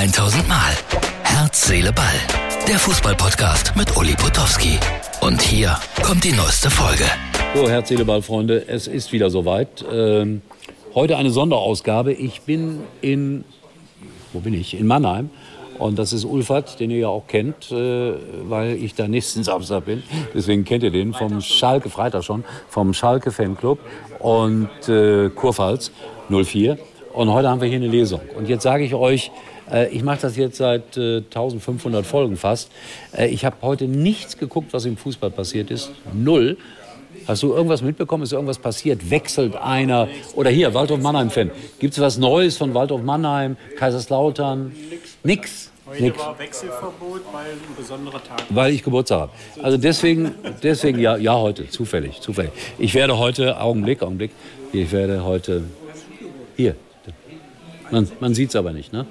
1000 Mal. Herz, Seele, Ball. Der Fußballpodcast mit Uli Potowski. Und hier kommt die neueste Folge. So, Herz, Seele, Ball, Freunde, es ist wieder soweit. Ähm, heute eine Sonderausgabe. Ich bin in, wo bin ich? In Mannheim. Und das ist Ulfert, den ihr ja auch kennt, äh, weil ich da nächsten Samstag bin. Deswegen kennt ihr den vom Schalke, Freitag schon, vom Schalke Fanclub und äh, Kurpfalz 04. Und heute haben wir hier eine Lesung. Und jetzt sage ich euch, äh, ich mache das jetzt seit äh, 1500 Folgen fast. Äh, ich habe heute nichts geguckt, was im Fußball passiert ist. Null. Hast du irgendwas mitbekommen? Ist irgendwas passiert? Wechselt einer? Oder hier, Waldorf Mannheim-Fan. Gibt es was Neues von Waldorf Mannheim, Kaiserslautern? Nix. Heute Nix. war Wechselverbot, weil ein besonderer Tag ist. Weil ich Geburtstag habe. Also deswegen, deswegen ja, ja, heute, zufällig, zufällig. Ich werde heute, Augenblick, Augenblick, ich werde heute, hier, man, man sieht es aber nicht, ne?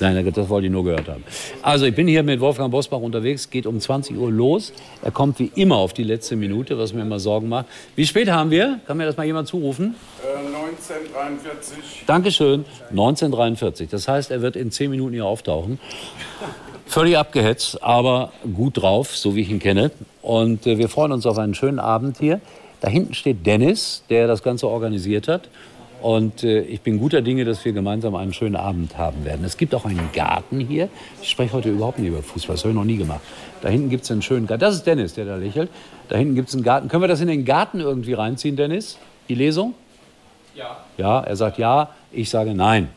Nein, das wollte ich nur gehört haben. Also ich bin hier mit Wolfgang Bosbach unterwegs, geht um 20 Uhr los. Er kommt wie immer auf die letzte Minute, was mir immer Sorgen macht. Wie spät haben wir? Kann mir das mal jemand zurufen? Äh, 1943. Dankeschön. 1943. Das heißt, er wird in 10 Minuten hier auftauchen. Völlig abgehetzt, aber gut drauf, so wie ich ihn kenne. Und äh, wir freuen uns auf einen schönen Abend hier. Da hinten steht Dennis, der das Ganze organisiert hat. Und äh, ich bin guter Dinge, dass wir gemeinsam einen schönen Abend haben werden. Es gibt auch einen Garten hier. Ich spreche heute überhaupt nicht über Fußball, das habe ich noch nie gemacht. Da hinten gibt es einen schönen Garten. Das ist Dennis, der da lächelt. Da hinten gibt es einen Garten. Können wir das in den Garten irgendwie reinziehen, Dennis? Die Lesung? Ja, er sagt ja, ich sage nein.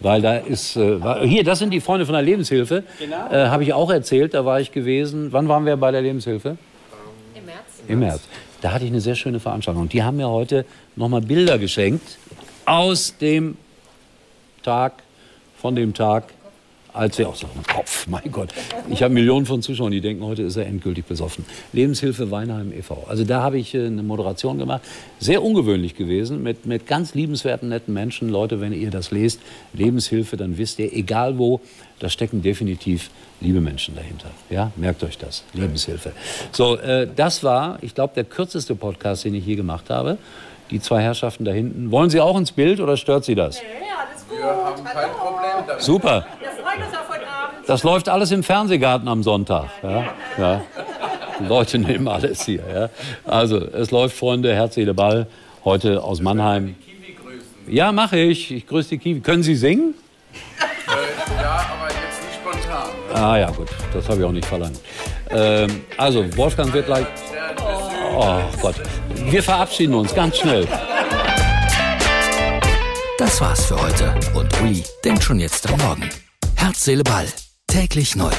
Weil da ist, äh, war- hier, das sind die Freunde von der Lebenshilfe. Äh, Habe ich auch erzählt, da war ich gewesen. Wann waren wir bei der Lebenshilfe? Im März. Im März. Da hatte ich eine sehr schöne Veranstaltung. Und die haben mir heute nochmal Bilder geschenkt aus dem Tag, von dem Tag, als auch so im Kopf, mein Gott. Ich habe Millionen von Zuschauern, die denken, heute ist er endgültig besoffen. Lebenshilfe Weinheim e.V. Also da habe ich äh, eine Moderation gemacht. Sehr ungewöhnlich gewesen, mit, mit ganz liebenswerten, netten Menschen. Leute, wenn ihr das lest, Lebenshilfe, dann wisst ihr, egal wo, da stecken definitiv liebe Menschen dahinter. Ja, merkt euch das. Lebenshilfe. So, äh, das war, ich glaube, der kürzeste Podcast, den ich je gemacht habe. Die zwei Herrschaften da hinten. Wollen Sie auch ins Bild oder stört Sie das? Ja, alles gut. Wir haben kein Problem damit. Super. Wir freuen uns auf heute Abend. Das läuft alles im Fernsehgarten am Sonntag. Ja, ja. Die Leute nehmen alles hier. Ja. Also, es läuft, Freunde, Herz, Seele, Ball. Heute aus Mannheim. Kiwi grüßen. Ja, mache ich. Ich grüße die Kiwi. Können Sie singen? Äh, ja, aber jetzt nicht spontan. Ah ja, gut. Das habe ich auch nicht verlangt. Ähm, also, Wolfgang wird gleich... Oh Gott. Wir verabschieden uns ganz schnell. Das war's für heute. Und Uli denkt schon jetzt am Morgen. Herz, Seele, Ball. Täglich neu.